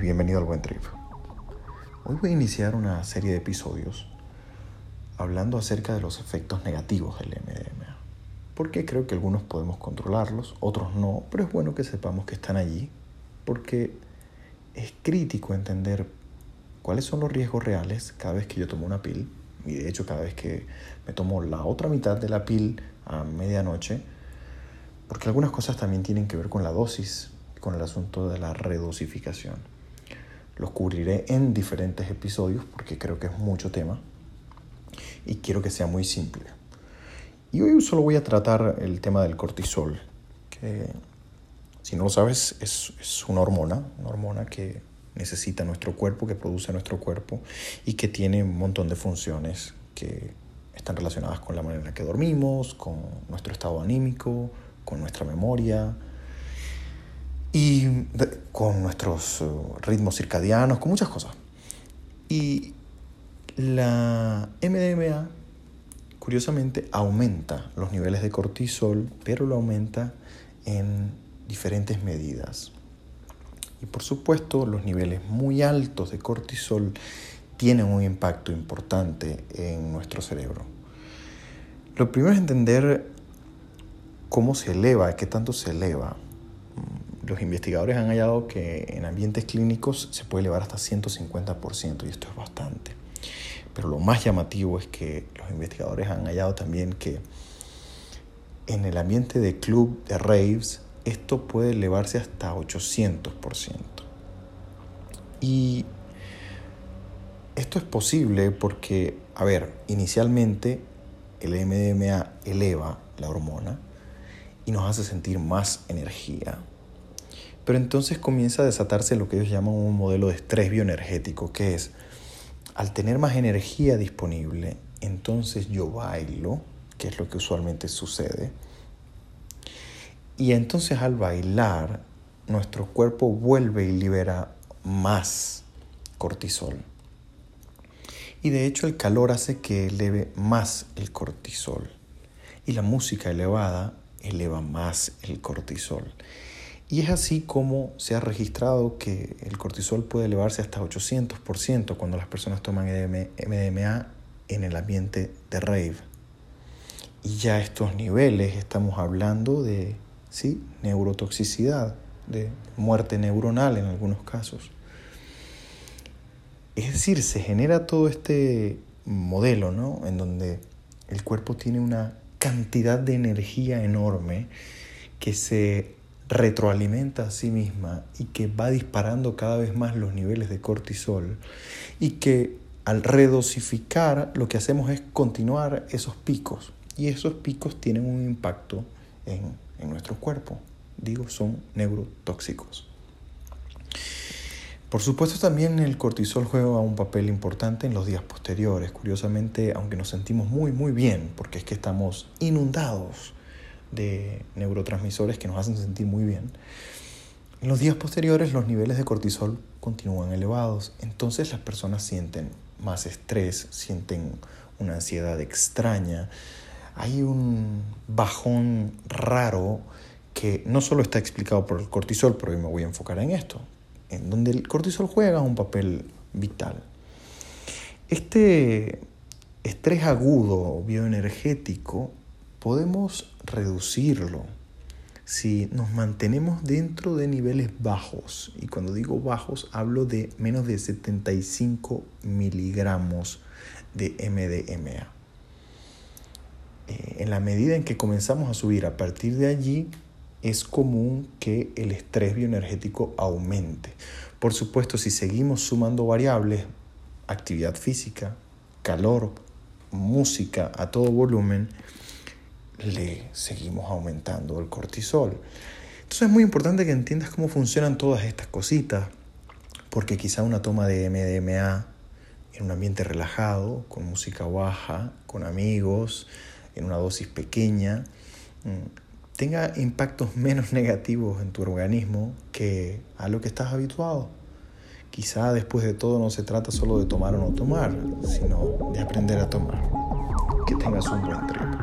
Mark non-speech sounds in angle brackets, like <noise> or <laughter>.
bienvenido al Buen Trip. Hoy voy a iniciar una serie de episodios hablando acerca de los efectos negativos del MDMA. Porque creo que algunos podemos controlarlos, otros no, pero es bueno que sepamos que están allí, porque es crítico entender cuáles son los riesgos reales cada vez que yo tomo una pil, y de hecho cada vez que me tomo la otra mitad de la pil a medianoche, porque algunas cosas también tienen que ver con la dosis con el asunto de la redosificación. Los cubriré en diferentes episodios porque creo que es mucho tema y quiero que sea muy simple. Y hoy solo voy a tratar el tema del cortisol, que si no lo sabes es, es una hormona, una hormona que necesita nuestro cuerpo, que produce nuestro cuerpo y que tiene un montón de funciones que están relacionadas con la manera en la que dormimos, con nuestro estado anímico, con nuestra memoria, y con nuestros eh, ritmos circadianos, con muchas cosas. Y la MDMA, curiosamente, aumenta los niveles de cortisol, pero lo aumenta en diferentes medidas. Y por supuesto, los niveles muy altos de cortisol tienen un impacto importante en nuestro cerebro. Lo primero es entender cómo se eleva, qué tanto se eleva los investigadores han hallado que en ambientes clínicos se puede elevar hasta 150% y esto es bastante. Pero lo más llamativo es que los investigadores han hallado también que en el ambiente de club de raves esto puede elevarse hasta 800%. Y esto es posible porque, a ver, inicialmente el MDMA eleva la hormona y nos hace sentir más energía, pero entonces comienza a desatarse lo que ellos llaman un modelo de estrés bioenergético, que es, al tener más energía disponible, entonces yo bailo, que es lo que usualmente sucede, y entonces al bailar, nuestro cuerpo vuelve y libera más cortisol. Y de hecho el calor hace que eleve más el cortisol. Y la música elevada eleva más el cortisol. Y es así como se ha registrado que el cortisol puede elevarse hasta 800% cuando las personas toman MDMA en el ambiente de rave. Y ya estos niveles estamos hablando de ¿sí? neurotoxicidad, de muerte neuronal en algunos casos. Es decir, se genera todo este modelo, ¿no? En donde el cuerpo tiene una cantidad de energía enorme que se retroalimenta a sí misma y que va disparando cada vez más los niveles de cortisol y que al redosificar lo que hacemos es continuar esos picos y esos picos tienen un impacto en, en nuestro cuerpo. Digo, son neurotóxicos. Por supuesto también el cortisol juega un papel importante en los días posteriores. Curiosamente, aunque nos sentimos muy muy bien, porque es que estamos inundados de neurotransmisores que nos hacen sentir muy bien, en los días posteriores los niveles de cortisol continúan elevados, entonces las personas sienten más estrés, sienten una ansiedad extraña, hay un bajón raro que no solo está explicado por el cortisol, pero hoy me voy a enfocar en esto, en donde el cortisol juega un papel vital. Este estrés agudo bioenergético podemos reducirlo si nos mantenemos dentro de niveles bajos. Y cuando digo bajos hablo de menos de 75 miligramos de MDMA. Eh, en la medida en que comenzamos a subir a partir de allí, es común que el estrés bioenergético aumente. Por supuesto, si seguimos sumando variables, actividad física, calor, música a todo volumen, le seguimos aumentando el cortisol. Entonces es muy importante que entiendas cómo funcionan todas estas cositas, porque quizá una toma de MDMA en un ambiente relajado, con música baja, con amigos, en una dosis pequeña, mm, tenga impactos <laughs> menos negativos en tu organismo que a lo que estás habituado. Quizá después de todo no se trata solo de tomar o no tomar, sino de aprender a tomar. Que tengas un buen trip.